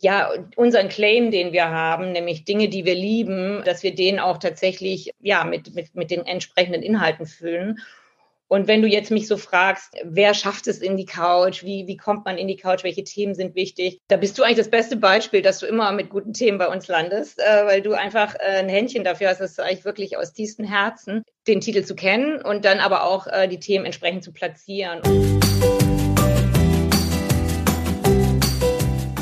ja, unseren Claim, den wir haben, nämlich Dinge, die wir lieben, dass wir den auch tatsächlich, ja, mit, mit, mit den entsprechenden Inhalten füllen. Und wenn du jetzt mich so fragst, wer schafft es in die Couch? Wie, wie kommt man in die Couch? Welche Themen sind wichtig? Da bist du eigentlich das beste Beispiel, dass du immer mit guten Themen bei uns landest, äh, weil du einfach äh, ein Händchen dafür hast, dass eigentlich wirklich aus tiefstem Herzen den Titel zu kennen und dann aber auch äh, die Themen entsprechend zu platzieren.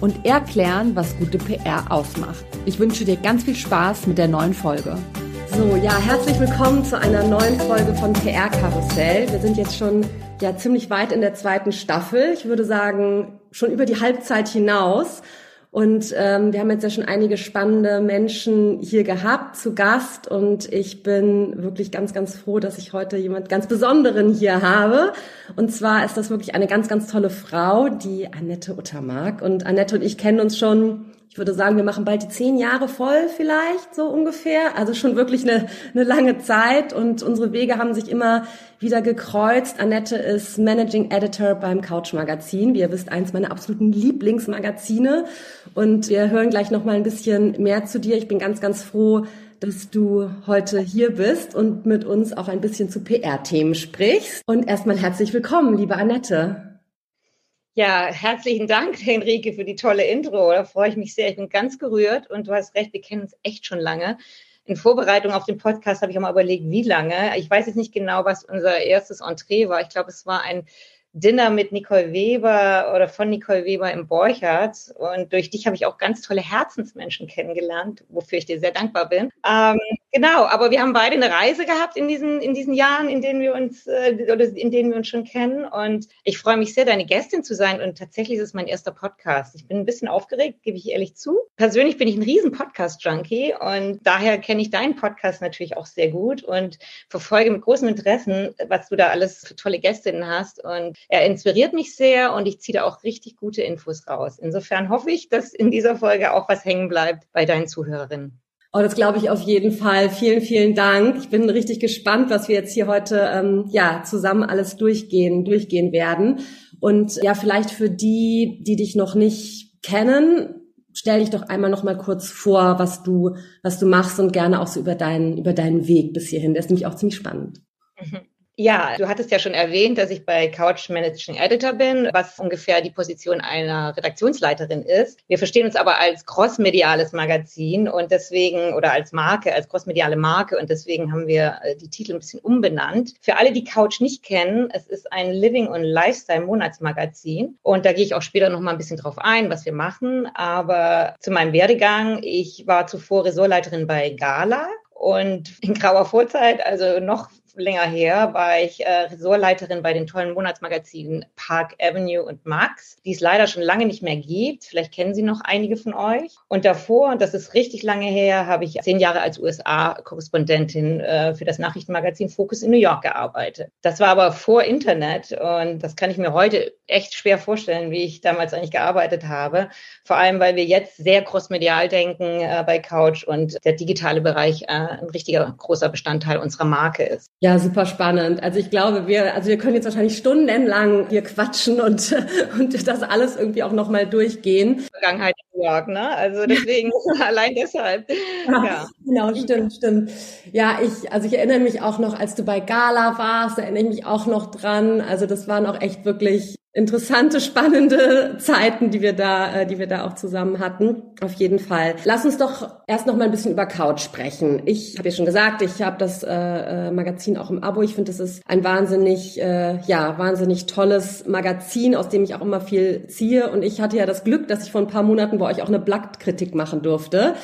und erklären, was gute PR ausmacht. Ich wünsche dir ganz viel Spaß mit der neuen Folge. So, ja, herzlich willkommen zu einer neuen Folge von PR Karussell. Wir sind jetzt schon ja ziemlich weit in der zweiten Staffel. Ich würde sagen, schon über die Halbzeit hinaus. Und ähm, wir haben jetzt ja schon einige spannende Menschen hier gehabt zu Gast und ich bin wirklich ganz, ganz froh, dass ich heute jemand ganz Besonderen hier habe. Und zwar ist das wirklich eine ganz, ganz tolle Frau, die Annette Uttermark. Und Annette und ich kennen uns schon ich würde sagen, wir machen bald die zehn Jahre voll vielleicht, so ungefähr. Also schon wirklich eine, eine lange Zeit und unsere Wege haben sich immer wieder gekreuzt. Annette ist Managing Editor beim Couch Magazin. Wie ihr wisst, eins meiner absoluten Lieblingsmagazine. Und wir hören gleich noch mal ein bisschen mehr zu dir. Ich bin ganz, ganz froh, dass du heute hier bist und mit uns auch ein bisschen zu PR-Themen sprichst. Und erstmal herzlich willkommen, liebe Annette. Ja, herzlichen Dank, Henrike, für die tolle Intro. Da freue ich mich sehr. Ich bin ganz gerührt und du hast recht, wir kennen uns echt schon lange. In Vorbereitung auf den Podcast habe ich auch mal überlegt, wie lange. Ich weiß jetzt nicht genau, was unser erstes Entree war. Ich glaube, es war ein Dinner mit Nicole Weber oder von Nicole Weber im Borchardt. Und durch dich habe ich auch ganz tolle Herzensmenschen kennengelernt, wofür ich dir sehr dankbar bin. Ähm, genau, aber wir haben beide eine Reise gehabt in diesen, in diesen Jahren, in denen wir uns, äh, oder in denen wir uns schon kennen. Und ich freue mich sehr, deine Gästin zu sein. Und tatsächlich ist es mein erster Podcast. Ich bin ein bisschen aufgeregt, gebe ich ehrlich zu. Persönlich bin ich ein riesen Podcast-Junkie und daher kenne ich deinen Podcast natürlich auch sehr gut und verfolge mit großem Interesse, was du da alles für tolle Gästinnen hast. Und er inspiriert mich sehr und ich ziehe da auch richtig gute Infos raus. Insofern hoffe ich, dass in dieser Folge auch was hängen bleibt bei deinen Zuhörerinnen. Oh, das glaube ich auf jeden Fall. Vielen, vielen Dank. Ich bin richtig gespannt, was wir jetzt hier heute ähm, ja zusammen alles durchgehen, durchgehen werden. Und ja, vielleicht für die, die dich noch nicht kennen, stell dich doch einmal noch mal kurz vor, was du, was du machst und gerne auch so über deinen, über deinen Weg bis hierhin. Der ist nämlich auch ziemlich spannend. Mhm. Ja, du hattest ja schon erwähnt, dass ich bei Couch Managing Editor bin, was ungefähr die Position einer Redaktionsleiterin ist. Wir verstehen uns aber als crossmediales Magazin und deswegen oder als Marke, als crossmediale Marke und deswegen haben wir äh, die Titel ein bisschen umbenannt. Für alle, die Couch nicht kennen, es ist ein Living und Lifestyle Monatsmagazin und da gehe ich auch später noch mal ein bisschen drauf ein, was wir machen. Aber zu meinem Werdegang, ich war zuvor Ressortleiterin bei Gala und in grauer Vorzeit, also noch länger her, war ich äh, Ressortleiterin bei den tollen Monatsmagazinen Park Avenue und Max, die es leider schon lange nicht mehr gibt. Vielleicht kennen Sie noch einige von euch. Und davor, und das ist richtig lange her, habe ich zehn Jahre als USA-Korrespondentin äh, für das Nachrichtenmagazin Focus in New York gearbeitet. Das war aber vor Internet und das kann ich mir heute echt schwer vorstellen, wie ich damals eigentlich gearbeitet habe. Vor allem, weil wir jetzt sehr crossmedial denken äh, bei Couch und der digitale Bereich äh, ein richtiger großer Bestandteil unserer Marke ist. Ja, super spannend. Also ich glaube, wir, also wir können jetzt wahrscheinlich stundenlang hier quatschen und, und das alles irgendwie auch nochmal durchgehen. Vergangenheit in New York, ne? Also deswegen, allein deshalb. Ja, ja, Genau, stimmt, stimmt. Ja, ich, also ich erinnere mich auch noch, als du bei Gala warst, da erinnere ich mich auch noch dran. Also das waren auch echt wirklich interessante, spannende Zeiten, die wir da, äh, die wir da auch zusammen hatten. Auf jeden Fall. Lass uns doch erst noch mal ein bisschen über Couch sprechen. Ich habe ja schon gesagt, ich habe das äh, äh, Magazin auch im Abo. Ich finde, das ist ein wahnsinnig, äh, ja, wahnsinnig tolles Magazin, aus dem ich auch immer viel ziehe. Und ich hatte ja das Glück, dass ich vor ein paar Monaten bei euch auch eine Blatt-Kritik machen durfte.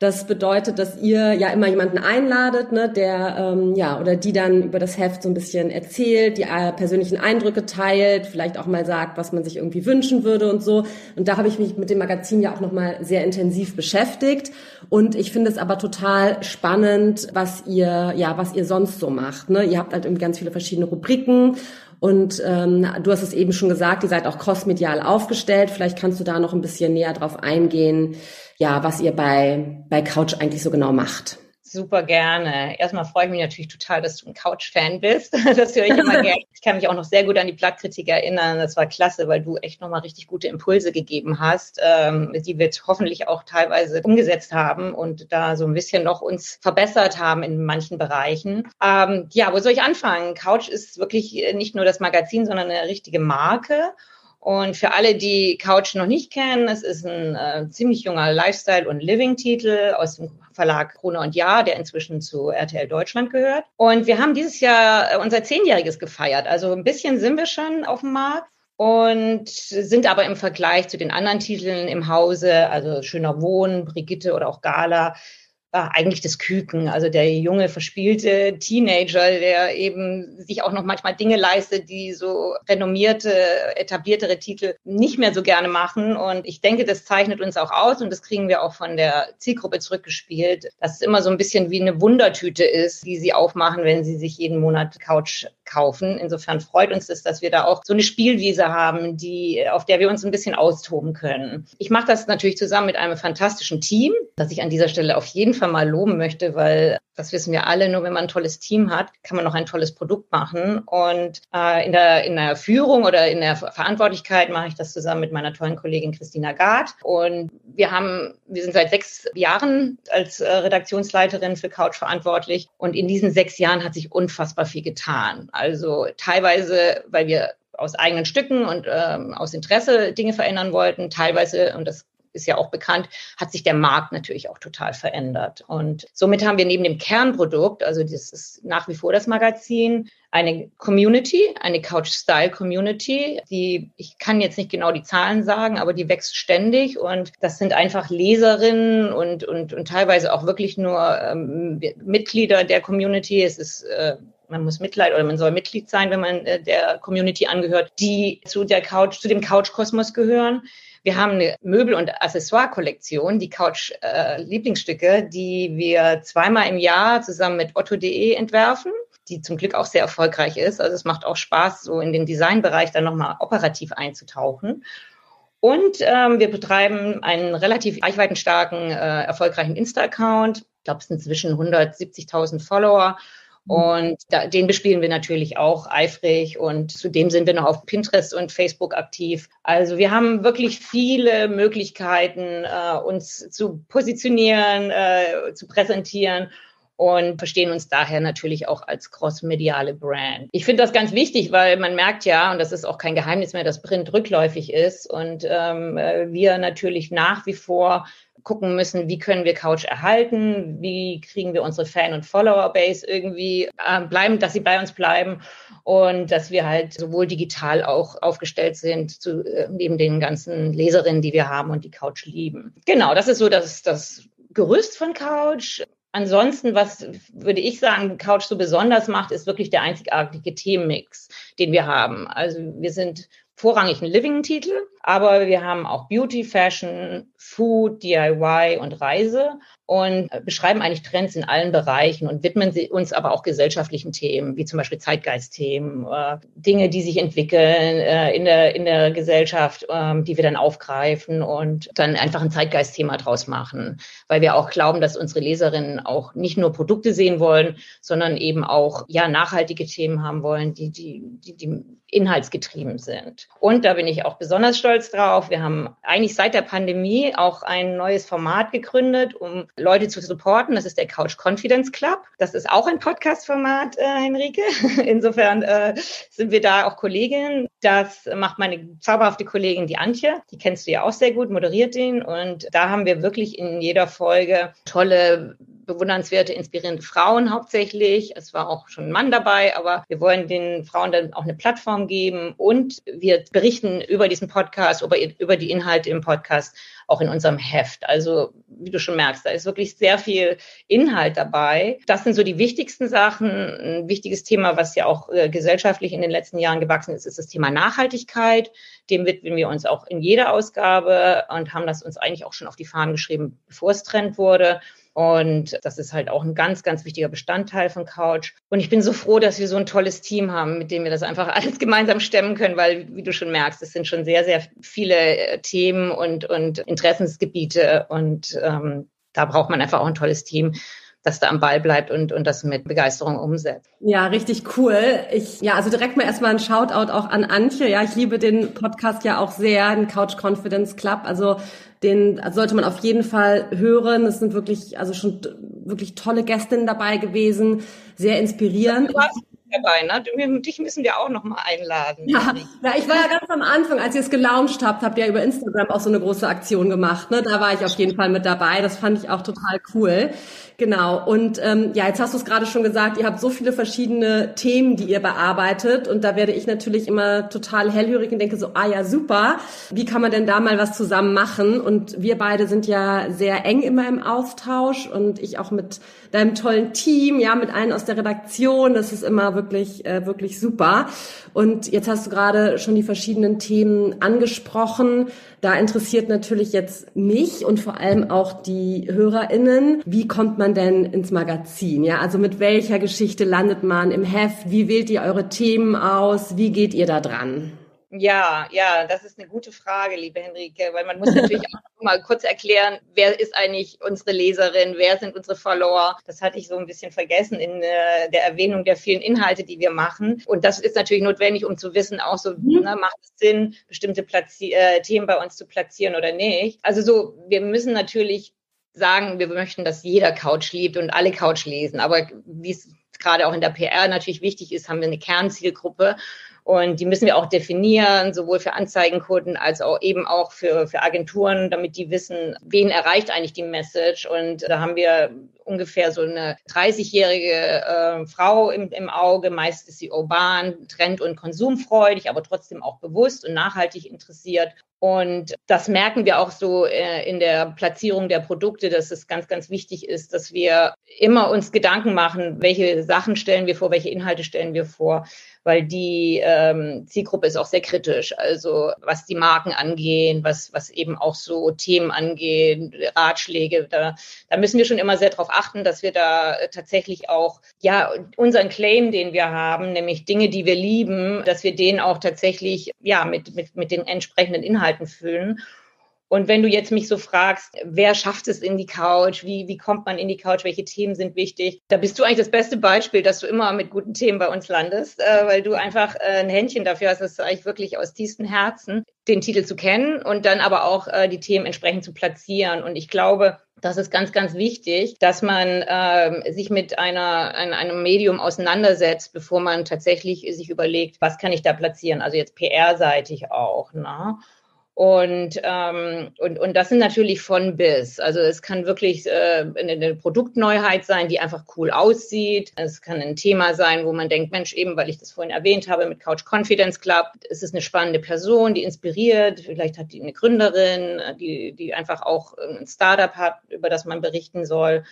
Das bedeutet, dass ihr ja immer jemanden einladet, ne, der ähm, ja oder die dann über das Heft so ein bisschen erzählt, die äh, persönlichen Eindrücke teilt, vielleicht auch mal sagt, was man sich irgendwie wünschen würde und so. Und da habe ich mich mit dem Magazin ja auch noch mal sehr intensiv beschäftigt. Und ich finde es aber total spannend, was ihr ja was ihr sonst so macht. Ne? Ihr habt halt irgendwie ganz viele verschiedene Rubriken und ähm, du hast es eben schon gesagt, ihr seid auch crossmedial aufgestellt. Vielleicht kannst du da noch ein bisschen näher drauf eingehen, ja, was ihr bei, bei Couch eigentlich so genau macht. Super gerne. Erstmal freue ich mich natürlich total, dass du ein Couch-Fan bist. Das höre ich immer gerne. Ich kann mich auch noch sehr gut an die Blattkritik erinnern. Das war klasse, weil du echt nochmal richtig gute Impulse gegeben hast, ähm, die wir hoffentlich auch teilweise umgesetzt haben und da so ein bisschen noch uns verbessert haben in manchen Bereichen. Ähm, ja, wo soll ich anfangen? Couch ist wirklich nicht nur das Magazin, sondern eine richtige Marke. Und für alle, die Couch noch nicht kennen, es ist ein äh, ziemlich junger Lifestyle- und Living-Titel aus dem Verlag Krone und Jahr, der inzwischen zu RTL Deutschland gehört. Und wir haben dieses Jahr äh, unser Zehnjähriges gefeiert. Also ein bisschen sind wir schon auf dem Markt und sind aber im Vergleich zu den anderen Titeln im Hause, also Schöner Wohnen, Brigitte oder auch Gala, war eigentlich das Küken, also der junge, verspielte Teenager, der eben sich auch noch manchmal Dinge leistet, die so renommierte, etabliertere Titel nicht mehr so gerne machen. Und ich denke, das zeichnet uns auch aus und das kriegen wir auch von der Zielgruppe zurückgespielt, dass es immer so ein bisschen wie eine Wundertüte ist, die sie aufmachen, wenn sie sich jeden Monat Couch kaufen. Insofern freut uns das, dass wir da auch so eine Spielwiese haben, die, auf der wir uns ein bisschen austoben können. Ich mache das natürlich zusammen mit einem fantastischen Team, das ich an dieser Stelle auf jeden Fall mal loben möchte, weil das wissen wir alle, nur wenn man ein tolles Team hat, kann man noch ein tolles Produkt machen. Und äh, in, der, in der Führung oder in der Verantwortlichkeit mache ich das zusammen mit meiner tollen Kollegin Christina Gard. Und wir haben, wir sind seit sechs Jahren als äh, Redaktionsleiterin für Couch verantwortlich. Und in diesen sechs Jahren hat sich unfassbar viel getan. Also teilweise, weil wir aus eigenen Stücken und ähm, aus Interesse Dinge verändern wollten, teilweise, und das ist ja auch bekannt, hat sich der Markt natürlich auch total verändert. Und somit haben wir neben dem Kernprodukt, also das ist nach wie vor das Magazin, eine Community, eine Couch-Style-Community, die, ich kann jetzt nicht genau die Zahlen sagen, aber die wächst ständig und das sind einfach Leserinnen und, und, und teilweise auch wirklich nur ähm, Mitglieder der Community. Es ist äh, man muss Mitleid oder man soll Mitglied sein, wenn man äh, der Community angehört, die zu der Couch, zu dem Couch-Kosmos gehören. Wir haben eine Möbel- und Accessoire-Kollektion, die Couch-Lieblingsstücke, äh, die wir zweimal im Jahr zusammen mit otto.de entwerfen die zum Glück auch sehr erfolgreich ist. Also es macht auch Spaß, so in den Designbereich dann nochmal operativ einzutauchen. Und ähm, wir betreiben einen relativ reichweitenstarken, äh, erfolgreichen Insta-Account. Ich glaube, es sind zwischen 170.000 Follower. Und da, den bespielen wir natürlich auch eifrig und zudem sind wir noch auf Pinterest und Facebook aktiv. Also wir haben wirklich viele Möglichkeiten, äh, uns zu positionieren, äh, zu präsentieren und verstehen uns daher natürlich auch als crossmediale Brand. Ich finde das ganz wichtig, weil man merkt ja, und das ist auch kein Geheimnis mehr, dass Print rückläufig ist und ähm, äh, wir natürlich nach wie vor gucken müssen, wie können wir Couch erhalten, wie kriegen wir unsere Fan- und Follower-Base irgendwie äh, bleiben, dass sie bei uns bleiben und dass wir halt sowohl digital auch aufgestellt sind, zu, äh, neben den ganzen Leserinnen, die wir haben und die Couch lieben. Genau, das ist so das, das Gerüst von Couch. Ansonsten, was würde ich sagen, Couch so besonders macht, ist wirklich der einzigartige Themenmix, den wir haben. Also wir sind vorrangig ein Living-Titel, aber wir haben auch Beauty, Fashion, Food, DIY und Reise und beschreiben eigentlich Trends in allen Bereichen und widmen sie uns aber auch gesellschaftlichen Themen, wie zum Beispiel Zeitgeistthemen, äh, Dinge, die sich entwickeln äh, in, der, in der Gesellschaft, äh, die wir dann aufgreifen und dann einfach ein Zeitgeistthema draus machen, weil wir auch glauben, dass unsere Leserinnen auch nicht nur Produkte sehen wollen, sondern eben auch ja nachhaltige Themen haben wollen, die, die, die, die inhaltsgetrieben sind. Und da bin ich auch besonders stolz drauf. Wir haben eigentlich seit der Pandemie auch ein neues Format gegründet, um Leute zu supporten. Das ist der Couch Confidence Club. Das ist auch ein Podcast-Format, äh, Henrike. Insofern äh, sind wir da auch Kolleginnen. Das macht meine zauberhafte Kollegin, die Antje. Die kennst du ja auch sehr gut, moderiert den. Und da haben wir wirklich in jeder Folge tolle bewundernswerte, inspirierende Frauen hauptsächlich. Es war auch schon ein Mann dabei, aber wir wollen den Frauen dann auch eine Plattform geben und wir berichten über diesen Podcast, über, über die Inhalte im Podcast auch in unserem Heft. Also, wie du schon merkst, da ist wirklich sehr viel Inhalt dabei. Das sind so die wichtigsten Sachen. Ein wichtiges Thema, was ja auch äh, gesellschaftlich in den letzten Jahren gewachsen ist, ist das Thema Nachhaltigkeit. Dem widmen wir uns auch in jeder Ausgabe und haben das uns eigentlich auch schon auf die Fahnen geschrieben, bevor es Trend wurde. Und das ist halt auch ein ganz, ganz wichtiger Bestandteil von Couch. Und ich bin so froh, dass wir so ein tolles Team haben, mit dem wir das einfach alles gemeinsam stemmen können, weil, wie du schon merkst, es sind schon sehr, sehr viele äh, Themen und, und Interessensgebiete. Und ähm, da braucht man einfach auch ein tolles Team das da am Ball bleibt und, und das mit Begeisterung umsetzt. Ja, richtig cool. Ich, ja, also direkt mal erstmal ein Shoutout auch an Antje. Ja, ich liebe den Podcast ja auch sehr, den Couch Confidence Club. Also den sollte man auf jeden Fall hören. Es sind wirklich, also schon wirklich tolle Gästinnen dabei gewesen, sehr inspirierend. Dabei, ne? Dich müssen wir auch noch mal einladen. Ja, ja, ich war ja ganz am Anfang, als ihr es gelauncht habt, habt ihr ja über Instagram auch so eine große Aktion gemacht. Ne? Da war ich auf jeden Fall mit dabei. Das fand ich auch total cool. Genau. Und ähm, ja, jetzt hast du es gerade schon gesagt, ihr habt so viele verschiedene Themen, die ihr bearbeitet. Und da werde ich natürlich immer total hellhörig und denke so, ah ja, super. Wie kann man denn da mal was zusammen machen? Und wir beide sind ja sehr eng immer im Austausch und ich auch mit deinem tollen Team, ja, mit allen aus der Redaktion. Das ist immer wirklich, äh, wirklich super. Und jetzt hast du gerade schon die verschiedenen Themen angesprochen. Da interessiert natürlich jetzt mich und vor allem auch die HörerInnen. Wie kommt man denn ins Magazin? Ja, also mit welcher Geschichte landet man im Heft? Wie wählt ihr eure Themen aus? Wie geht ihr da dran? Ja, ja, das ist eine gute Frage, liebe Henrike, weil man muss natürlich auch mal kurz erklären, wer ist eigentlich unsere Leserin, wer sind unsere Follower. Das hatte ich so ein bisschen vergessen in äh, der Erwähnung der vielen Inhalte, die wir machen. Und das ist natürlich notwendig, um zu wissen, auch so, mhm. ne, macht es Sinn, bestimmte Platzi äh, Themen bei uns zu platzieren oder nicht. Also so, wir müssen natürlich sagen, wir möchten, dass jeder Couch liebt und alle Couch lesen. Aber wie es gerade auch in der PR natürlich wichtig ist, haben wir eine Kernzielgruppe. Und die müssen wir auch definieren, sowohl für Anzeigenkunden als auch eben auch für, für Agenturen, damit die wissen, wen erreicht eigentlich die Message. Und da haben wir ungefähr so eine 30-jährige äh, Frau im, im Auge. Meist ist sie urban, trend- und konsumfreudig, aber trotzdem auch bewusst und nachhaltig interessiert. Und das merken wir auch so äh, in der Platzierung der Produkte, dass es ganz, ganz wichtig ist, dass wir immer uns Gedanken machen, welche Sachen stellen wir vor, welche Inhalte stellen wir vor weil die ähm, Zielgruppe ist auch sehr kritisch. Also was die Marken angehen, was, was eben auch so Themen angehen, Ratschläge, da, da müssen wir schon immer sehr darauf achten, dass wir da tatsächlich auch, ja, unseren Claim, den wir haben, nämlich Dinge, die wir lieben, dass wir den auch tatsächlich, ja, mit, mit, mit den entsprechenden Inhalten füllen. Und wenn du jetzt mich so fragst, wer schafft es in die Couch? Wie, wie kommt man in die Couch? Welche Themen sind wichtig? Da bist du eigentlich das beste Beispiel, dass du immer mit guten Themen bei uns landest, äh, weil du einfach äh, ein Händchen dafür hast, das eigentlich wirklich aus tiefstem Herzen, den Titel zu kennen und dann aber auch äh, die Themen entsprechend zu platzieren. Und ich glaube, das ist ganz, ganz wichtig, dass man äh, sich mit einer, ein, einem Medium auseinandersetzt, bevor man tatsächlich sich überlegt, was kann ich da platzieren? Also jetzt PR-seitig auch. Ne? Und, ähm, und, und das sind natürlich von bis. Also es kann wirklich äh, eine Produktneuheit sein, die einfach cool aussieht. Es kann ein Thema sein, wo man denkt, Mensch, eben weil ich das vorhin erwähnt habe mit Couch Confidence Club, es ist eine spannende Person, die inspiriert. Vielleicht hat die eine Gründerin, die, die einfach auch ein Startup hat, über das man berichten soll.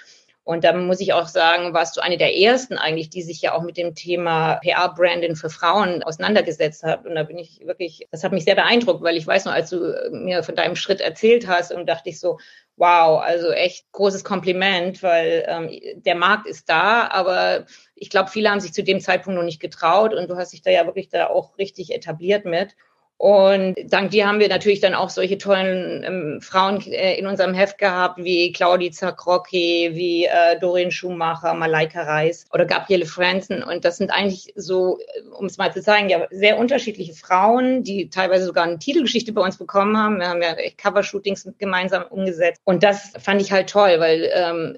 Und da muss ich auch sagen, warst du eine der ersten eigentlich, die sich ja auch mit dem Thema PR-Branding für Frauen auseinandergesetzt hat. Und da bin ich wirklich, das hat mich sehr beeindruckt, weil ich weiß noch, als du mir von deinem Schritt erzählt hast und dachte ich so, wow, also echt großes Kompliment, weil ähm, der Markt ist da, aber ich glaube, viele haben sich zu dem Zeitpunkt noch nicht getraut und du hast dich da ja wirklich da auch richtig etabliert mit. Und dank dir haben wir natürlich dann auch solche tollen ähm, Frauen äh, in unserem Heft gehabt, wie Claudie Zakrocki, wie äh, Doreen Schumacher, Malaika Reis oder Gabriele Franzen. Und das sind eigentlich so, äh, um es mal zu zeigen, ja, sehr unterschiedliche Frauen, die teilweise sogar eine Titelgeschichte bei uns bekommen haben. Wir haben ja Covershootings gemeinsam umgesetzt. Und das fand ich halt toll, weil ähm,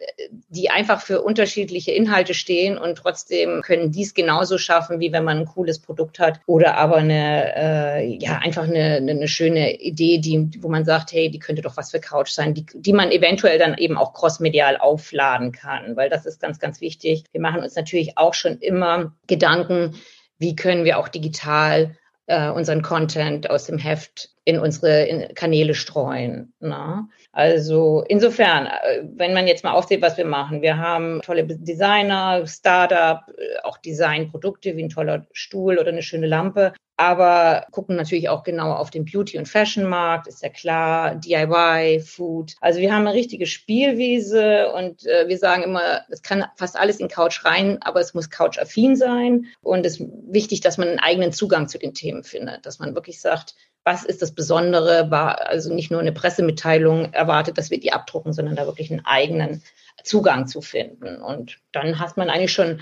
die einfach für unterschiedliche Inhalte stehen und trotzdem können dies genauso schaffen, wie wenn man ein cooles Produkt hat oder aber eine, äh, ja, ja, einfach eine, eine schöne Idee, die, wo man sagt, hey, die könnte doch was für Couch sein, die, die man eventuell dann eben auch crossmedial aufladen kann, weil das ist ganz, ganz wichtig. Wir machen uns natürlich auch schon immer Gedanken, wie können wir auch digital äh, unseren Content aus dem Heft in unsere Kanäle streuen. Na? Ne? Also insofern, äh, wenn man jetzt mal aufsieht, was wir machen, wir haben tolle Designer, Startup, äh, auch Designprodukte wie ein toller Stuhl oder eine schöne Lampe, aber gucken natürlich auch genau auf den Beauty- und Fashion-Markt, ist ja klar, DIY, Food. Also wir haben eine richtige Spielwiese und äh, wir sagen immer, es kann fast alles in Couch rein, aber es muss Couch-affin sein und es ist wichtig, dass man einen eigenen Zugang zu den Themen findet, dass man wirklich sagt, was ist das Besondere, war also nicht nur eine Pressemitteilung erwartet, dass wir die abdrucken, sondern da wirklich einen eigenen Zugang zu finden. Und dann hat man eigentlich schon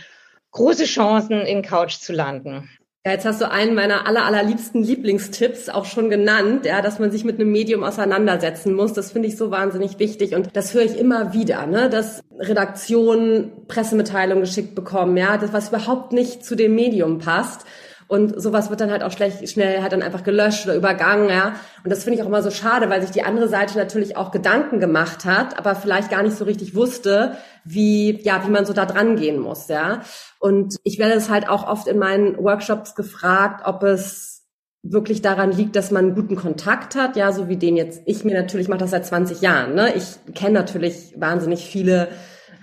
große Chancen, in Couch zu landen. Ja, jetzt hast du einen meiner aller, allerliebsten Lieblingstipps auch schon genannt, ja, dass man sich mit einem Medium auseinandersetzen muss. Das finde ich so wahnsinnig wichtig und das höre ich immer wieder, ne, dass Redaktionen Pressemitteilungen geschickt bekommen, ja, das was überhaupt nicht zu dem Medium passt. Und sowas wird dann halt auch schlecht, schnell halt dann einfach gelöscht oder übergangen, ja. Und das finde ich auch immer so schade, weil sich die andere Seite natürlich auch Gedanken gemacht hat, aber vielleicht gar nicht so richtig wusste, wie, ja, wie man so da dran gehen muss, ja. Und ich werde es halt auch oft in meinen Workshops gefragt, ob es wirklich daran liegt, dass man einen guten Kontakt hat, ja, so wie den jetzt ich mir natürlich mache das seit 20 Jahren, ne? Ich kenne natürlich wahnsinnig viele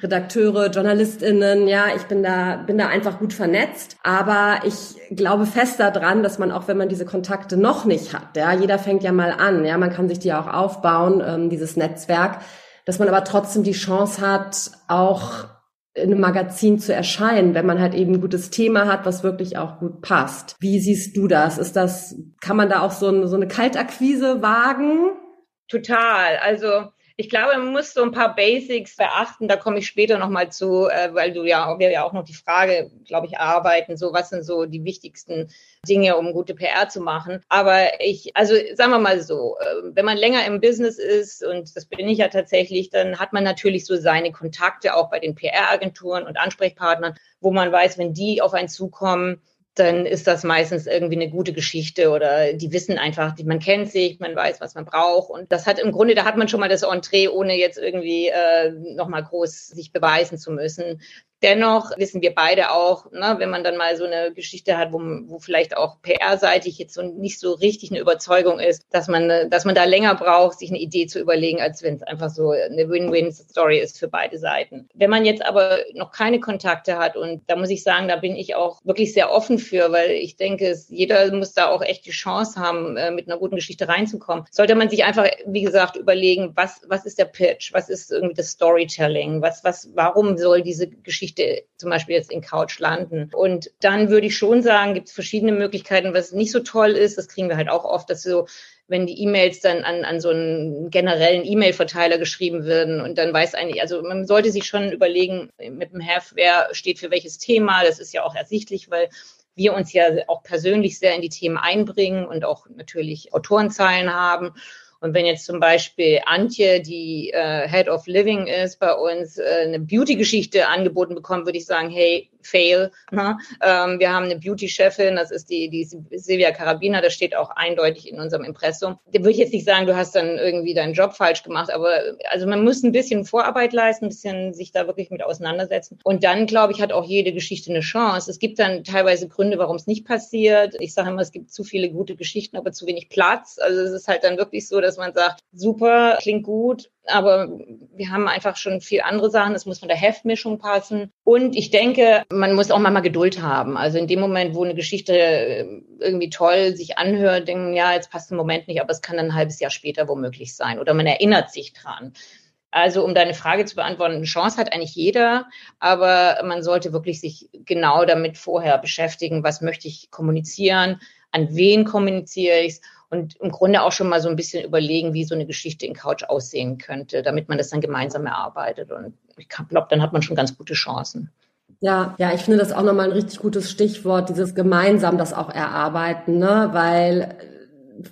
Redakteure, JournalistInnen, ja, ich bin da, bin da einfach gut vernetzt. Aber ich glaube fest daran, dass man auch, wenn man diese Kontakte noch nicht hat, ja, jeder fängt ja mal an, ja, man kann sich die auch aufbauen, ähm, dieses Netzwerk, dass man aber trotzdem die Chance hat, auch in einem Magazin zu erscheinen, wenn man halt eben ein gutes Thema hat, was wirklich auch gut passt. Wie siehst du das? Ist das, kann man da auch so, eine, so eine Kaltakquise wagen? Total. Also ich glaube, man muss so ein paar Basics beachten. Da komme ich später nochmal zu, äh, weil du ja, wir ja auch noch die Frage, glaube ich, arbeiten. So, was sind so die wichtigsten Dinge, um gute PR zu machen? Aber ich, also sagen wir mal so, äh, wenn man länger im Business ist, und das bin ich ja tatsächlich, dann hat man natürlich so seine Kontakte auch bei den PR-Agenturen und Ansprechpartnern, wo man weiß, wenn die auf einen zukommen, dann ist das meistens irgendwie eine gute Geschichte oder die wissen einfach, man kennt sich, man weiß, was man braucht. Und das hat im Grunde, da hat man schon mal das Entree, ohne jetzt irgendwie äh, nochmal groß sich beweisen zu müssen. Dennoch wissen wir beide auch, ne, wenn man dann mal so eine Geschichte hat, wo, wo vielleicht auch PR-seitig jetzt so nicht so richtig eine Überzeugung ist, dass man, dass man da länger braucht, sich eine Idee zu überlegen, als wenn es einfach so eine Win-Win-Story ist für beide Seiten. Wenn man jetzt aber noch keine Kontakte hat und da muss ich sagen, da bin ich auch wirklich sehr offen für, weil ich denke, jeder muss da auch echt die Chance haben, äh, mit einer guten Geschichte reinzukommen. Sollte man sich einfach, wie gesagt, überlegen, was, was ist der Pitch? Was ist irgendwie das Storytelling? Was, was, warum soll diese Geschichte Geschichte zum Beispiel jetzt in Couch landen. Und dann würde ich schon sagen, gibt es verschiedene Möglichkeiten, was nicht so toll ist. Das kriegen wir halt auch oft, dass so wenn die E-Mails dann an, an so einen generellen E-Mail-Verteiler geschrieben werden und dann weiß eigentlich, also man sollte sich schon überlegen mit dem Heft, wer steht für welches Thema. Das ist ja auch ersichtlich, weil wir uns ja auch persönlich sehr in die Themen einbringen und auch natürlich Autorenzahlen haben. Und wenn jetzt zum Beispiel Antje, die äh, Head of Living ist, bei uns äh, eine Beauty-Geschichte angeboten bekommt, würde ich sagen, hey, fail. Ne? Ähm, wir haben eine Beauty-Chefin, das ist die, die Silvia Carabina, das steht auch eindeutig in unserem Impressum. Da würde ich jetzt nicht sagen, du hast dann irgendwie deinen Job falsch gemacht, aber also man muss ein bisschen Vorarbeit leisten, ein bisschen sich da wirklich mit auseinandersetzen. Und dann, glaube ich, hat auch jede Geschichte eine Chance. Es gibt dann teilweise Gründe, warum es nicht passiert. Ich sage immer, es gibt zu viele gute Geschichten, aber zu wenig Platz. Also es ist halt dann wirklich so, dass man sagt, super, klingt gut, aber wir haben einfach schon viel andere Sachen. Es muss von der Heftmischung passen. Und ich denke, man muss auch mal Geduld haben. Also in dem Moment, wo eine Geschichte äh, irgendwie toll sich anhört, denken, ja, jetzt passt im Moment nicht, aber es kann ein halbes Jahr später womöglich sein. Oder man erinnert sich dran. Also um deine Frage zu beantworten, eine Chance hat eigentlich jeder, aber man sollte wirklich sich genau damit vorher beschäftigen, was möchte ich kommunizieren, an wen kommuniziere ich es und im Grunde auch schon mal so ein bisschen überlegen, wie so eine Geschichte in Couch aussehen könnte, damit man das dann gemeinsam erarbeitet. Und ich glaube, dann hat man schon ganz gute Chancen. Ja, ja, ich finde das auch nochmal ein richtig gutes Stichwort, dieses gemeinsam das auch erarbeiten, ne? Weil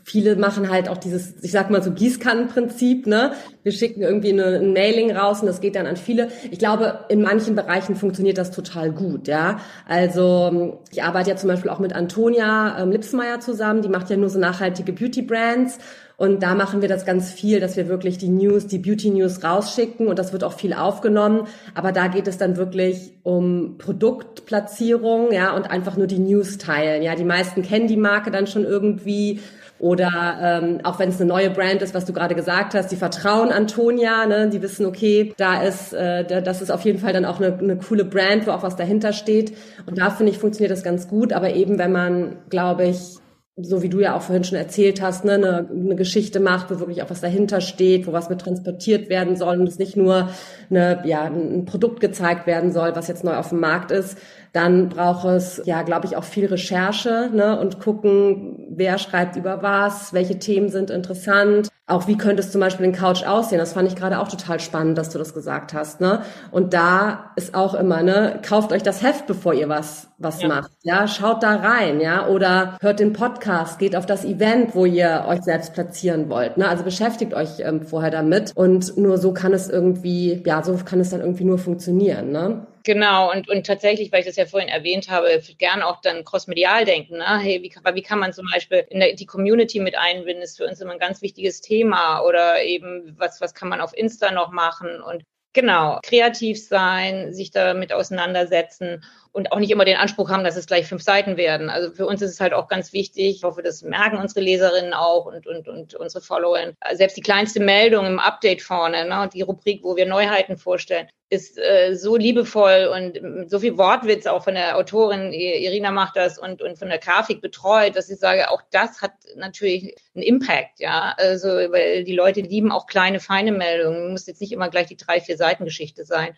viele machen halt auch dieses, ich sag mal so Gießkannenprinzip, ne? Wir schicken irgendwie eine, ein Mailing raus und das geht dann an viele. Ich glaube, in manchen Bereichen funktioniert das total gut, ja. Also ich arbeite ja zum Beispiel auch mit Antonia ähm, Lipsmeier zusammen, die macht ja nur so nachhaltige Beauty Brands und da machen wir das ganz viel, dass wir wirklich die News, die Beauty News rausschicken und das wird auch viel aufgenommen. Aber da geht es dann wirklich um Produktplatzierung, ja, und einfach nur die News teilen. Ja, die meisten kennen die Marke dann schon irgendwie oder ähm, auch wenn es eine neue Brand ist, was du gerade gesagt hast, die vertrauen Antonia, ne? die wissen, okay, da ist, äh, da, das ist auf jeden Fall dann auch eine, eine coole Brand, wo auch was dahinter steht. Und da finde ich, funktioniert das ganz gut. Aber eben, wenn man, glaube ich, so wie du ja auch vorhin schon erzählt hast, ne, eine, eine Geschichte macht, wo wirklich auch was dahinter steht, wo was mit transportiert werden soll und es nicht nur eine, ja, ein Produkt gezeigt werden soll, was jetzt neu auf dem Markt ist, dann braucht es, ja, glaube ich, auch viel Recherche ne, und gucken, wer schreibt über was, welche Themen sind interessant. Auch wie könnte es zum Beispiel in Couch aussehen? Das fand ich gerade auch total spannend, dass du das gesagt hast. Ne? Und da ist auch immer, ne, kauft euch das Heft, bevor ihr was, was ja. macht. Ja, schaut da rein, ja, oder hört den Podcast, geht auf das Event, wo ihr euch selbst platzieren wollt. Ne? Also beschäftigt euch ähm, vorher damit. Und nur so kann es irgendwie, ja, so kann es dann irgendwie nur funktionieren. Ne? Genau, und, und tatsächlich, weil ich das ja vorhin erwähnt habe, gern auch dann crossmedial denken. Ne? Hey, wie kann, wie kann man zum Beispiel in der, die Community mit einbinden? Ist für uns immer ein ganz wichtiges Thema. Oder eben, was, was kann man auf Insta noch machen? Und genau, kreativ sein, sich damit auseinandersetzen und auch nicht immer den Anspruch haben, dass es gleich fünf Seiten werden. Also für uns ist es halt auch ganz wichtig, ich hoffe, das merken unsere Leserinnen auch und, und, und unsere Follower. Selbst die kleinste Meldung im Update vorne, ne, die Rubrik, wo wir Neuheiten vorstellen, ist äh, so liebevoll und so viel Wortwitz auch von der Autorin Irina macht das und, und von der Grafik betreut, dass ich sage, auch das hat natürlich einen Impact, ja. Also, weil die Leute lieben auch kleine, feine Meldungen. Muss jetzt nicht immer gleich die drei, vier Seiten Geschichte sein.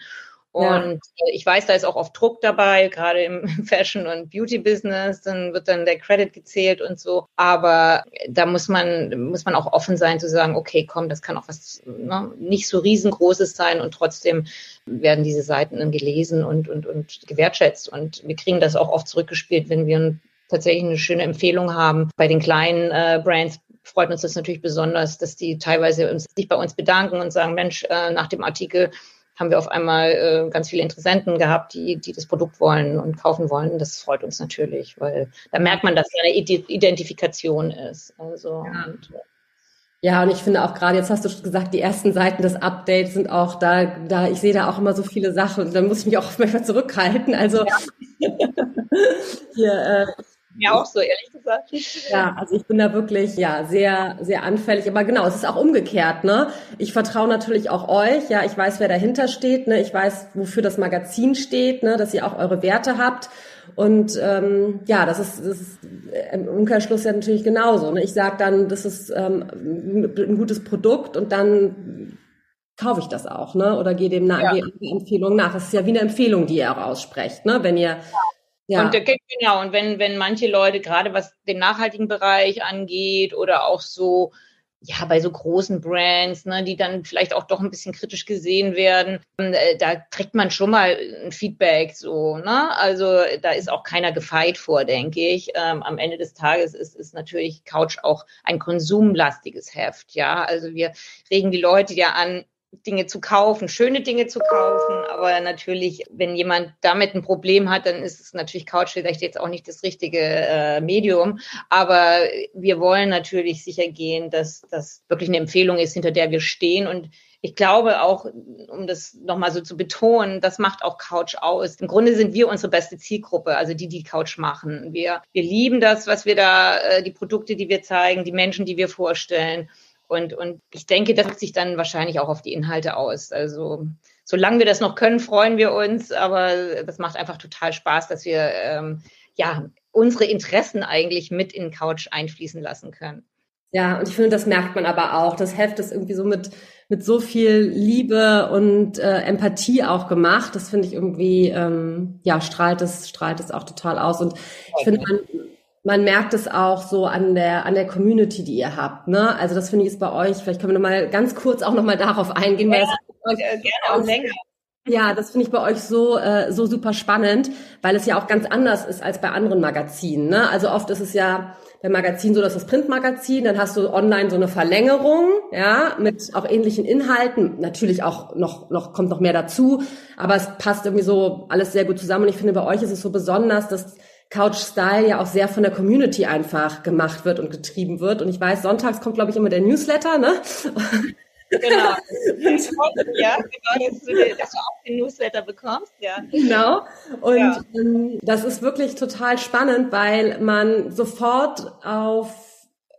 Und ja. Äh, ich weiß, da ist auch oft Druck dabei, gerade im Fashion- und Beauty-Business. Dann wird dann der Credit gezählt und so. Aber da muss man, muss man auch offen sein zu sagen, okay, komm, das kann auch was ne, nicht so riesengroßes sein und trotzdem werden diese Seiten dann gelesen und, und, und gewertschätzt. Und wir kriegen das auch oft zurückgespielt, wenn wir tatsächlich eine schöne Empfehlung haben. Bei den kleinen äh, Brands freut uns das natürlich besonders, dass die teilweise uns, sich bei uns bedanken und sagen, Mensch, äh, nach dem Artikel haben wir auf einmal äh, ganz viele Interessenten gehabt, die, die das Produkt wollen und kaufen wollen. Das freut uns natürlich, weil da merkt man, dass da eine Identifikation ist. Also, ja. Und, ja, und ich finde auch gerade, jetzt hast du gesagt, die ersten Seiten des Updates sind auch da, da, ich sehe da auch immer so viele Sachen und da muss ich mich auch manchmal zurückhalten. Also ja. hier, äh, mir auch so, ehrlich gesagt. Ja, also ich bin da wirklich, ja, sehr, sehr anfällig. Aber genau, es ist auch umgekehrt, ne? Ich vertraue natürlich auch euch, ja, ich weiß, wer dahinter steht, ne? Ich weiß, wofür das Magazin steht, ne? Dass ihr auch eure Werte habt. Und ähm, ja, das ist, das ist im Umkehrschluss ja natürlich genauso. Ne? Ich sage dann, das ist ähm, ein gutes Produkt und dann kaufe ich das auch, ne? Oder gehe dem nach, ja. gehe Empfehlung nach. Es ist ja wie eine Empfehlung, die ihr auch aussprecht, ne? Wenn ihr ja. Und genau, und wenn, wenn manche Leute, gerade was den nachhaltigen Bereich angeht oder auch so, ja, bei so großen Brands, ne, die dann vielleicht auch doch ein bisschen kritisch gesehen werden, äh, da kriegt man schon mal ein Feedback, so, ne? Also da ist auch keiner gefeit vor, denke ich. Ähm, am Ende des Tages ist, ist natürlich Couch auch ein konsumlastiges Heft, ja. Also wir regen die Leute ja an, Dinge zu kaufen, schöne Dinge zu kaufen. Aber natürlich, wenn jemand damit ein Problem hat, dann ist es natürlich Couch vielleicht jetzt auch nicht das richtige äh, Medium. Aber wir wollen natürlich sicher gehen, dass das wirklich eine Empfehlung ist, hinter der wir stehen. Und ich glaube auch, um das nochmal so zu betonen, das macht auch Couch aus. Im Grunde sind wir unsere beste Zielgruppe, also die, die Couch machen. Wir, wir lieben das, was wir da, äh, die Produkte, die wir zeigen, die Menschen, die wir vorstellen. Und, und ich denke, das wirkt sich dann wahrscheinlich auch auf die Inhalte aus. Also solange wir das noch können, freuen wir uns. Aber das macht einfach total Spaß, dass wir ähm, ja unsere Interessen eigentlich mit in Couch einfließen lassen können. Ja, und ich finde, das merkt man aber auch. Das Heft ist irgendwie so mit, mit so viel Liebe und äh, Empathie auch gemacht. Das finde ich irgendwie, ähm, ja, strahlt es, strahlt es auch total aus. Und ich finde, man, man merkt es auch so an der an der Community, die ihr habt. Ne? Also das finde ich ist bei euch. Vielleicht können wir noch mal ganz kurz auch noch mal darauf eingehen, ja, weil das äh, gerne auch länger. Ja, das finde ich bei euch so äh, so super spannend, weil es ja auch ganz anders ist als bei anderen Magazinen. Ne? Also oft ist es ja beim Magazin so, dass das Printmagazin, dann hast du online so eine Verlängerung, ja, mit auch ähnlichen Inhalten. Natürlich auch noch noch kommt noch mehr dazu, aber es passt irgendwie so alles sehr gut zusammen. Und ich finde, bei euch ist es so besonders, dass Couch Style ja auch sehr von der Community einfach gemacht wird und getrieben wird. Und ich weiß, sonntags kommt, glaube ich, immer der Newsletter, ne? Genau. ja, genau, dass du, dass du, auch den Newsletter bekommst, ja. Genau. Und ja. ähm, das ist wirklich total spannend, weil man sofort auf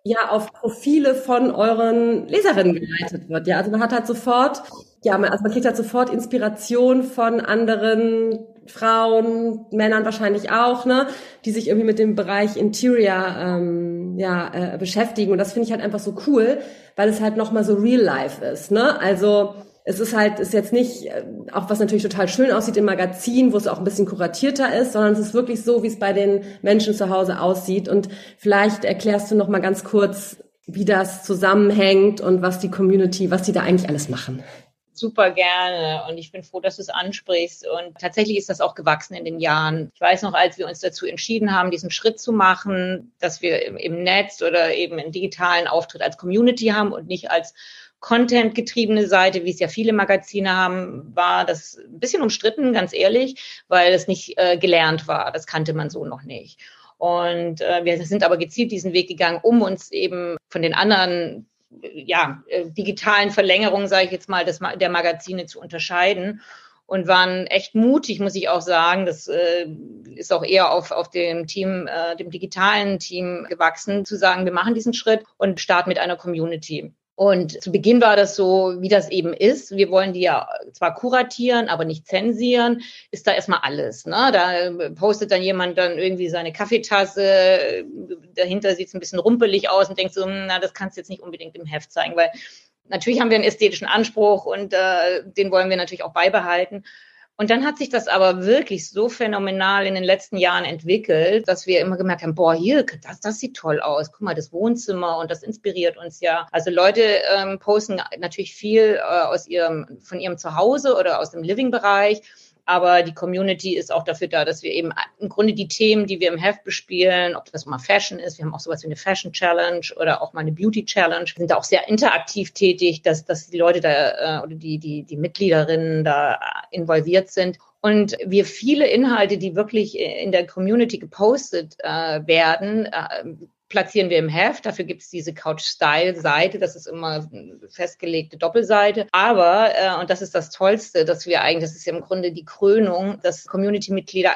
ja auf Profile von euren Leserinnen geleitet wird. Ja, also man hat halt sofort, ja, man, also man kriegt halt sofort Inspiration von anderen Frauen, Männern wahrscheinlich auch, ne, die sich irgendwie mit dem Bereich Interior ähm, ja äh, beschäftigen. Und das finde ich halt einfach so cool, weil es halt nochmal so real life ist, ne? Also es ist halt, ist jetzt nicht, äh, auch was natürlich total schön aussieht im Magazin, wo es auch ein bisschen kuratierter ist, sondern es ist wirklich so, wie es bei den Menschen zu Hause aussieht. Und vielleicht erklärst du noch mal ganz kurz, wie das zusammenhängt und was die Community, was die da eigentlich alles machen. Super gerne und ich bin froh, dass du es ansprichst. Und tatsächlich ist das auch gewachsen in den Jahren. Ich weiß noch, als wir uns dazu entschieden haben, diesen Schritt zu machen, dass wir im Netz oder eben im digitalen Auftritt als Community haben und nicht als Content-getriebene Seite, wie es ja viele Magazine haben, war das ein bisschen umstritten, ganz ehrlich, weil es nicht äh, gelernt war. Das kannte man so noch nicht. Und äh, wir sind aber gezielt diesen Weg gegangen, um uns eben von den anderen ja, äh, digitalen Verlängerungen, sage ich jetzt mal, des, der Magazine zu unterscheiden und waren echt mutig, muss ich auch sagen. Das äh, ist auch eher auf, auf dem Team, äh, dem digitalen Team gewachsen, zu sagen, wir machen diesen Schritt und starten mit einer Community. Und zu Beginn war das so, wie das eben ist. Wir wollen die ja zwar kuratieren, aber nicht zensieren. Ist da erstmal alles. Ne? Da postet dann jemand dann irgendwie seine Kaffeetasse. Dahinter sieht es ein bisschen rumpelig aus und denkt so, hm, na, das kannst du jetzt nicht unbedingt im Heft zeigen, weil natürlich haben wir einen ästhetischen Anspruch und äh, den wollen wir natürlich auch beibehalten. Und dann hat sich das aber wirklich so phänomenal in den letzten Jahren entwickelt, dass wir immer gemerkt haben, boah, hier, das, das sieht toll aus. Guck mal, das Wohnzimmer und das inspiriert uns ja. Also Leute ähm, posten natürlich viel äh, aus ihrem, von ihrem Zuhause oder aus dem Living-Bereich aber die Community ist auch dafür da, dass wir eben im Grunde die Themen, die wir im Heft bespielen, ob das mal Fashion ist, wir haben auch sowas wie eine Fashion Challenge oder auch mal eine Beauty Challenge, sind da auch sehr interaktiv tätig, dass, dass die Leute da äh, oder die, die, die Mitgliederinnen da involviert sind. Und wir viele Inhalte, die wirklich in der Community gepostet äh, werden, äh, platzieren wir im Heft. Dafür gibt es diese Couch-Style-Seite. Das ist immer festgelegte Doppelseite. Aber, äh, und das ist das Tollste, dass wir eigentlich, das ist ja im Grunde die Krönung, dass Community-Mitglieder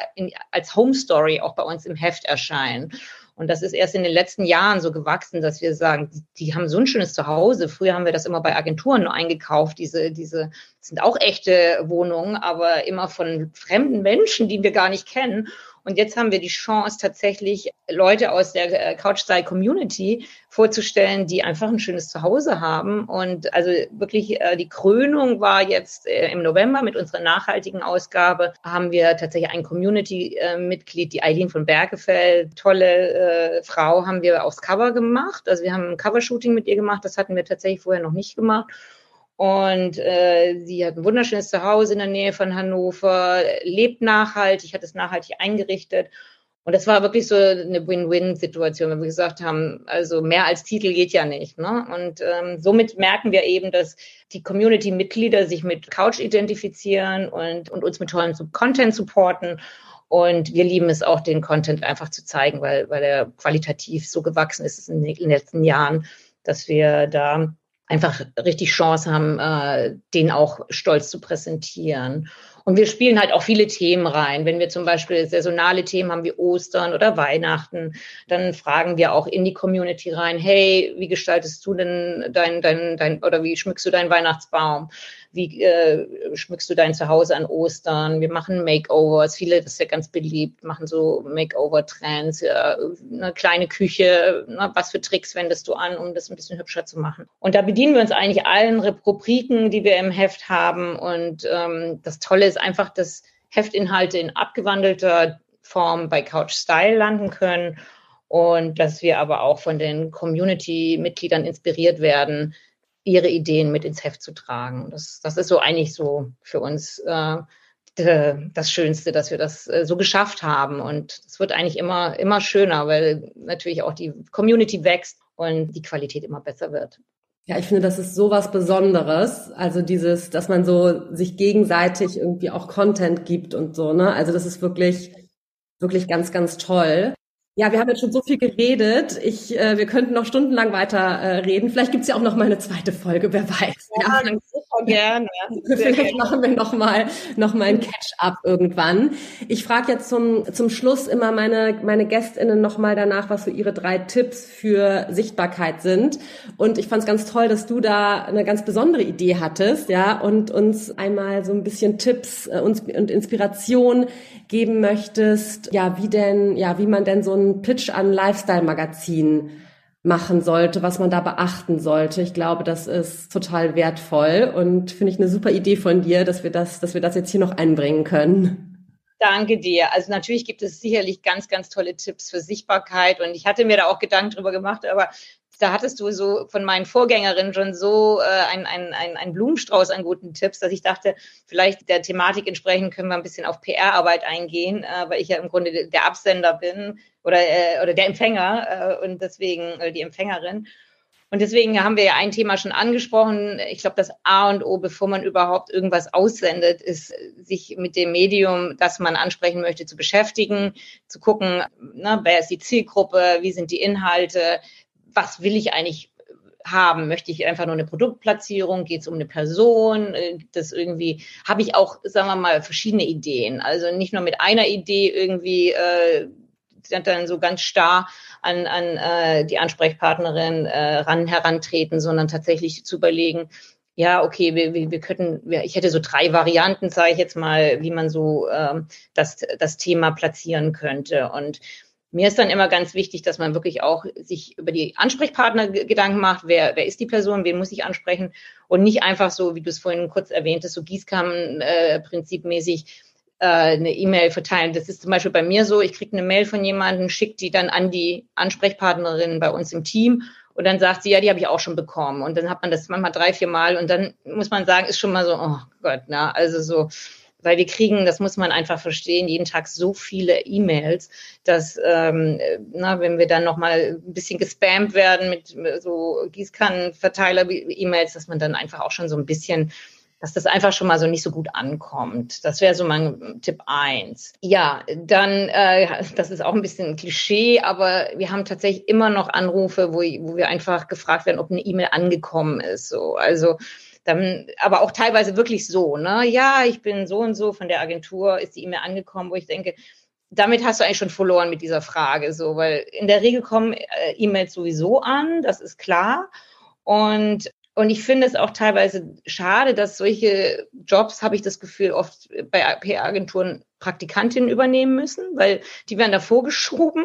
als Home Story auch bei uns im Heft erscheinen. Und das ist erst in den letzten Jahren so gewachsen, dass wir sagen, die, die, haben so ein schönes Zuhause. Früher haben wir das immer bei Agenturen nur eingekauft. Diese, diese sind auch echte Wohnungen, aber immer von fremden Menschen, die wir gar nicht kennen. Und jetzt haben wir die Chance, tatsächlich Leute aus der äh, Couchstyle-Community vorzustellen, die einfach ein schönes Zuhause haben. Und also wirklich äh, die Krönung war jetzt äh, im November mit unserer nachhaltigen Ausgabe, haben wir tatsächlich ein Community-Mitglied, die Eileen von Bergefeld, tolle Frau, haben wir aufs Cover gemacht. Also wir haben ein Covershooting mit ihr gemacht, das hatten wir tatsächlich vorher noch nicht gemacht. Und äh, sie hat ein wunderschönes Zuhause in der Nähe von Hannover, lebt nachhaltig, hat es nachhaltig eingerichtet. Und das war wirklich so eine Win-Win-Situation, wenn wir gesagt haben, also mehr als Titel geht ja nicht. Ne? Und ähm, somit merken wir eben, dass die Community-Mitglieder sich mit Couch identifizieren und, und uns mit tollem Content supporten. Und wir lieben es auch, den Content einfach zu zeigen, weil, weil er qualitativ so gewachsen ist in den letzten Jahren, dass wir da einfach richtig Chance haben, äh, den auch stolz zu präsentieren. Und wir spielen halt auch viele Themen rein. Wenn wir zum Beispiel saisonale Themen haben wie Ostern oder Weihnachten, dann fragen wir auch in die Community rein, hey, wie gestaltest du denn dein, dein, dein oder wie schmückst du deinen Weihnachtsbaum? Wie äh, schmückst du dein Zuhause an Ostern? Wir machen Makeovers. Viele, das ist ja ganz beliebt, machen so Makeover-Trends, ja, eine kleine Küche. Na, was für Tricks wendest du an, um das ein bisschen hübscher zu machen? Und da bedienen wir uns eigentlich allen Rubriken, die wir im Heft haben. Und ähm, das Tolle ist einfach, dass Heftinhalte in abgewandelter Form bei Couch Style landen können und dass wir aber auch von den Community-Mitgliedern inspiriert werden, ihre Ideen mit ins Heft zu tragen. Das, das ist so eigentlich so für uns äh, das Schönste, dass wir das äh, so geschafft haben. Und es wird eigentlich immer, immer schöner, weil natürlich auch die Community wächst und die Qualität immer besser wird. Ja, ich finde, das ist sowas Besonderes. Also dieses, dass man so sich gegenseitig irgendwie auch Content gibt und so, ne? Also das ist wirklich, wirklich ganz, ganz toll. Ja, wir haben jetzt schon so viel geredet. Ich, äh, wir könnten noch stundenlang weiter äh, reden. Vielleicht gibt's ja auch noch mal eine zweite Folge, wer weiß. Ja, ja. super gerne. Vielleicht gerne. machen wir noch mal, noch mal ein Catch-up irgendwann. Ich frage jetzt zum, zum Schluss immer meine, meine GästInnen noch mal danach, was so ihre drei Tipps für Sichtbarkeit sind. Und ich fand es ganz toll, dass du da eine ganz besondere Idee hattest, ja, und uns einmal so ein bisschen Tipps äh, uns, und Inspiration geben möchtest, ja, wie denn, ja, wie man denn so ein Pitch an Lifestyle-Magazin machen sollte, was man da beachten sollte. Ich glaube, das ist total wertvoll und finde ich eine super Idee von dir, dass wir das, dass wir das jetzt hier noch einbringen können. Danke dir. Also natürlich gibt es sicherlich ganz, ganz tolle Tipps für Sichtbarkeit und ich hatte mir da auch Gedanken drüber gemacht, aber da hattest du so von meinen Vorgängerinnen schon so äh, ein, ein, ein, Blumenstrauß an guten Tipps, dass ich dachte, vielleicht der Thematik entsprechend können wir ein bisschen auf PR-Arbeit eingehen, äh, weil ich ja im Grunde der Absender bin oder, äh, oder der Empfänger äh, und deswegen äh, die Empfängerin. Und deswegen haben wir ja ein Thema schon angesprochen. Ich glaube, das A und O, bevor man überhaupt irgendwas aussendet, ist, sich mit dem Medium, das man ansprechen möchte, zu beschäftigen, zu gucken, ne, wer ist die Zielgruppe, wie sind die Inhalte, was will ich eigentlich haben? Möchte ich einfach nur eine Produktplatzierung? Geht es um eine Person? Äh, das irgendwie habe ich auch, sagen wir mal, verschiedene Ideen. Also nicht nur mit einer Idee irgendwie äh, dann so ganz starr an, an äh, die Ansprechpartnerin äh, ran herantreten, sondern tatsächlich zu überlegen, ja, okay, wir, wir, wir könnten, wir, ich hätte so drei Varianten, sage ich jetzt mal, wie man so ähm, das, das Thema platzieren könnte. Und mir ist dann immer ganz wichtig, dass man wirklich auch sich über die Ansprechpartner Gedanken macht, wer, wer ist die Person, wen muss ich ansprechen? Und nicht einfach so, wie du es vorhin kurz erwähntest, so Gießkannen-prinzipmäßig äh, eine E-Mail verteilen. Das ist zum Beispiel bei mir so, ich kriege eine Mail von jemandem, schicke die dann an die Ansprechpartnerin bei uns im Team. Und dann sagt sie, ja, die habe ich auch schon bekommen. Und dann hat man das manchmal drei, vier Mal. Und dann muss man sagen, ist schon mal so, oh Gott, na, also so, weil wir kriegen, das muss man einfach verstehen, jeden Tag so viele E-Mails, dass, ähm, na, wenn wir dann nochmal ein bisschen gespammt werden mit so Gießkannenverteiler-E-Mails, dass man dann einfach auch schon so ein bisschen dass das einfach schon mal so nicht so gut ankommt. Das wäre so mein Tipp eins. Ja, dann, äh, das ist auch ein bisschen ein Klischee, aber wir haben tatsächlich immer noch Anrufe, wo, wo wir einfach gefragt werden, ob eine E-Mail angekommen ist. So, also dann, aber auch teilweise wirklich so, ne? Ja, ich bin so und so von der Agentur, ist die E-Mail angekommen, wo ich denke, damit hast du eigentlich schon verloren mit dieser Frage, so, weil in der Regel kommen äh, E-Mails sowieso an, das ist klar. Und und ich finde es auch teilweise schade, dass solche Jobs, habe ich das Gefühl, oft bei PR-Agenturen Praktikantinnen übernehmen müssen, weil die werden da vorgeschoben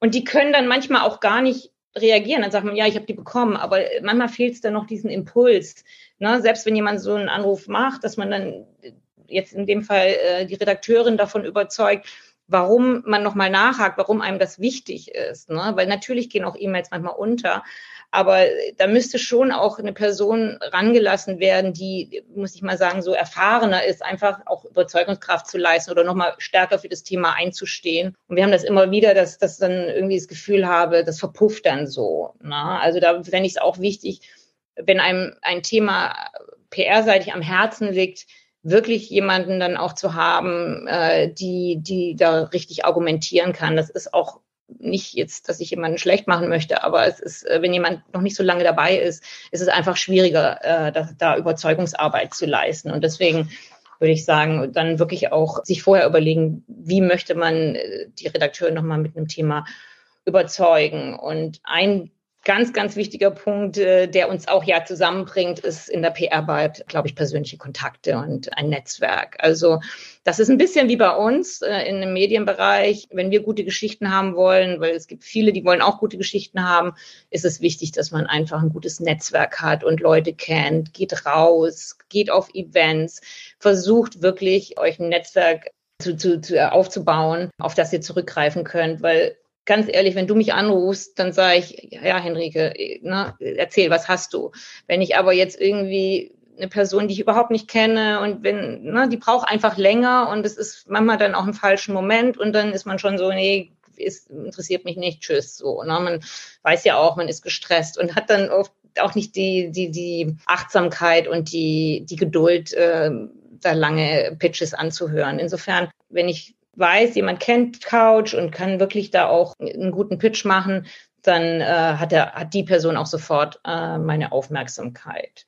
und die können dann manchmal auch gar nicht reagieren. Dann sagt man, ja, ich habe die bekommen, aber manchmal fehlt es dann noch diesen Impuls. Ne? Selbst wenn jemand so einen Anruf macht, dass man dann jetzt in dem Fall äh, die Redakteurin davon überzeugt, warum man nochmal nachhakt, warum einem das wichtig ist. Ne? Weil natürlich gehen auch E-Mails manchmal unter. Aber da müsste schon auch eine Person rangelassen werden, die, muss ich mal sagen, so erfahrener ist, einfach auch Überzeugungskraft zu leisten oder nochmal stärker für das Thema einzusstehen. Und wir haben das immer wieder, dass das dann irgendwie das Gefühl habe, das verpufft dann so. Ne? Also da fände ich es auch wichtig, wenn einem ein Thema PR-seitig am Herzen liegt, wirklich jemanden dann auch zu haben, äh, die, die da richtig argumentieren kann. Das ist auch nicht jetzt, dass ich jemanden schlecht machen möchte, aber es ist, äh, wenn jemand noch nicht so lange dabei ist, ist es einfach schwieriger, äh, da, da Überzeugungsarbeit zu leisten. Und deswegen würde ich sagen, dann wirklich auch sich vorher überlegen, wie möchte man äh, die Redakteure nochmal mit einem Thema überzeugen. Und ein ganz, ganz wichtiger Punkt, äh, der uns auch ja zusammenbringt, ist in der PR-Arbeit, glaube ich, persönliche Kontakte und ein Netzwerk. Also das ist ein bisschen wie bei uns äh, in dem Medienbereich. Wenn wir gute Geschichten haben wollen, weil es gibt viele, die wollen auch gute Geschichten haben, ist es wichtig, dass man einfach ein gutes Netzwerk hat und Leute kennt, geht raus, geht auf Events, versucht wirklich euch ein Netzwerk zu, zu, zu aufzubauen, auf das ihr zurückgreifen könnt, weil ganz ehrlich, wenn du mich anrufst, dann sage ich, ja, Henrike, ne, erzähl, was hast du? Wenn ich aber jetzt irgendwie eine Person, die ich überhaupt nicht kenne und wenn, ne, die braucht einfach länger und es ist manchmal dann auch im falschen Moment und dann ist man schon so, nee, ist, interessiert mich nicht, tschüss, so. Ne? Man weiß ja auch, man ist gestresst und hat dann oft auch nicht die, die, die Achtsamkeit und die, die Geduld, äh, da lange Pitches anzuhören. Insofern, wenn ich weiß, jemand kennt Couch und kann wirklich da auch einen guten Pitch machen, dann äh, hat, er, hat die Person auch sofort äh, meine Aufmerksamkeit.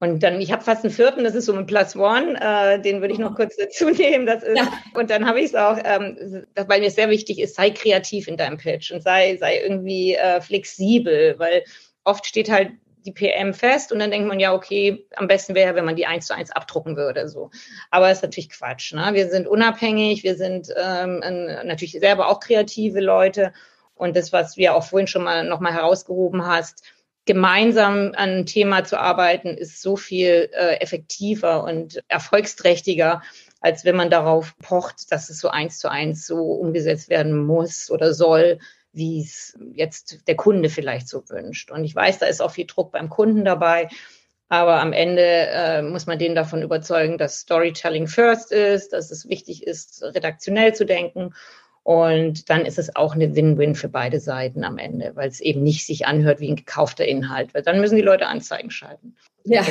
Und dann, ich habe fast einen vierten, das ist so ein Plus One, äh, den würde ich noch kurz dazu nehmen. Das ist, ja. Und dann habe ich es auch, ähm, das, weil mir sehr wichtig ist, sei kreativ in deinem Pitch und sei, sei irgendwie äh, flexibel, weil oft steht halt die PM fest und dann denkt man ja, okay, am besten wäre, wenn man die eins zu eins abdrucken würde. so. Aber ist natürlich Quatsch. Ne? Wir sind unabhängig, wir sind ähm, natürlich selber auch kreative Leute. Und das, was wir auch vorhin schon mal nochmal herausgehoben hast, gemeinsam an einem Thema zu arbeiten, ist so viel äh, effektiver und erfolgsträchtiger, als wenn man darauf pocht, dass es so eins zu eins so umgesetzt werden muss oder soll, wie es jetzt der Kunde vielleicht so wünscht. Und ich weiß, da ist auch viel Druck beim Kunden dabei. Aber am Ende äh, muss man den davon überzeugen, dass Storytelling first ist, dass es wichtig ist, redaktionell zu denken und dann ist es auch eine Win-Win für beide Seiten am Ende, weil es eben nicht sich anhört wie ein gekaufter Inhalt. Weil dann müssen die Leute Anzeigen schalten. Ja,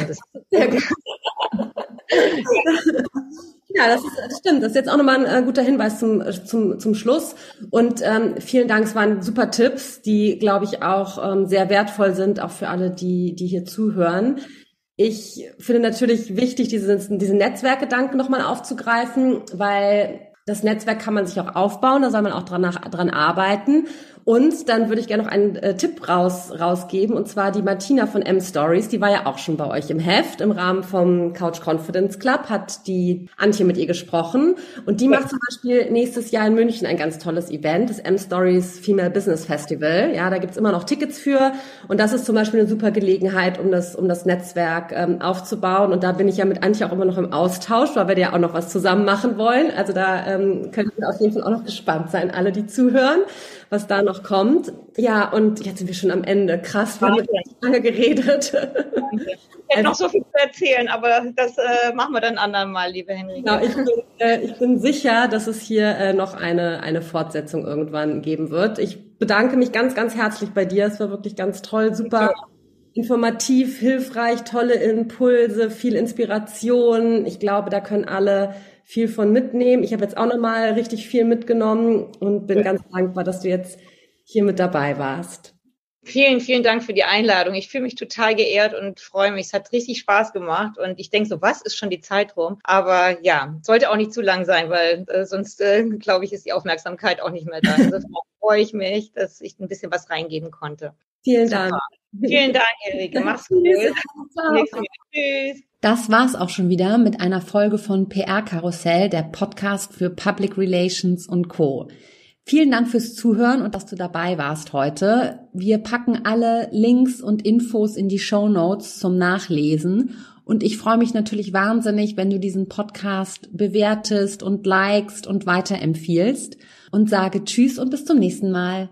sehr gut. Ja, das, ist, das stimmt. Das ist jetzt auch nochmal ein äh, guter Hinweis zum, zum, zum Schluss. Und ähm, vielen Dank, es waren super Tipps, die, glaube ich, auch ähm, sehr wertvoll sind, auch für alle, die, die hier zuhören. Ich finde natürlich wichtig, diese, diese Netzwerkgedanken nochmal aufzugreifen, weil das Netzwerk kann man sich auch aufbauen, da soll man auch dran, dran arbeiten. Und dann würde ich gerne noch einen äh, Tipp raus, rausgeben, und zwar die Martina von M-Stories, die war ja auch schon bei euch im Heft. Im Rahmen vom Couch Confidence Club hat die Antje mit ihr gesprochen. Und die macht zum Beispiel nächstes Jahr in München ein ganz tolles Event, das M-Stories Female Business Festival. Ja, da gibt's immer noch Tickets für. Und das ist zum Beispiel eine super Gelegenheit, um das, um das Netzwerk ähm, aufzubauen. Und da bin ich ja mit Antje auch immer noch im Austausch, weil wir ja auch noch was zusammen machen wollen. Also da ähm, können wir auf jeden Fall auch noch gespannt sein, alle, die zuhören was da noch kommt. Ja, und jetzt sind wir schon am Ende. Krass, wir haben lange geredet. Danke. Ich hätte noch so viel zu erzählen, aber das äh, machen wir dann andermal, liebe Henrike. Genau, ich bin, äh, ich bin sicher, dass es hier äh, noch eine, eine Fortsetzung irgendwann geben wird. Ich bedanke mich ganz, ganz herzlich bei dir. Es war wirklich ganz toll, super informativ, hilfreich, tolle Impulse, viel Inspiration. Ich glaube, da können alle viel von mitnehmen. Ich habe jetzt auch nochmal richtig viel mitgenommen und bin ganz dankbar, dass du jetzt hier mit dabei warst. Vielen, vielen Dank für die Einladung. Ich fühle mich total geehrt und freue mich. Es hat richtig Spaß gemacht und ich denke so, was ist schon die Zeit rum? Aber ja, sollte auch nicht zu lang sein, weil äh, sonst, äh, glaube ich, ist die Aufmerksamkeit auch nicht mehr da. Insofern freue ich mich, dass ich ein bisschen was reingeben konnte. Vielen Dank. Vielen Dank, Erika. Mach's gut. Tschüss. Das war's auch schon wieder mit einer Folge von PR Karussell, der Podcast für Public Relations und Co. Vielen Dank fürs Zuhören und dass du dabei warst heute. Wir packen alle Links und Infos in die Show Notes zum Nachlesen. Und ich freue mich natürlich wahnsinnig, wenn du diesen Podcast bewertest und likest und weiterempfiehlst und sage Tschüss und bis zum nächsten Mal.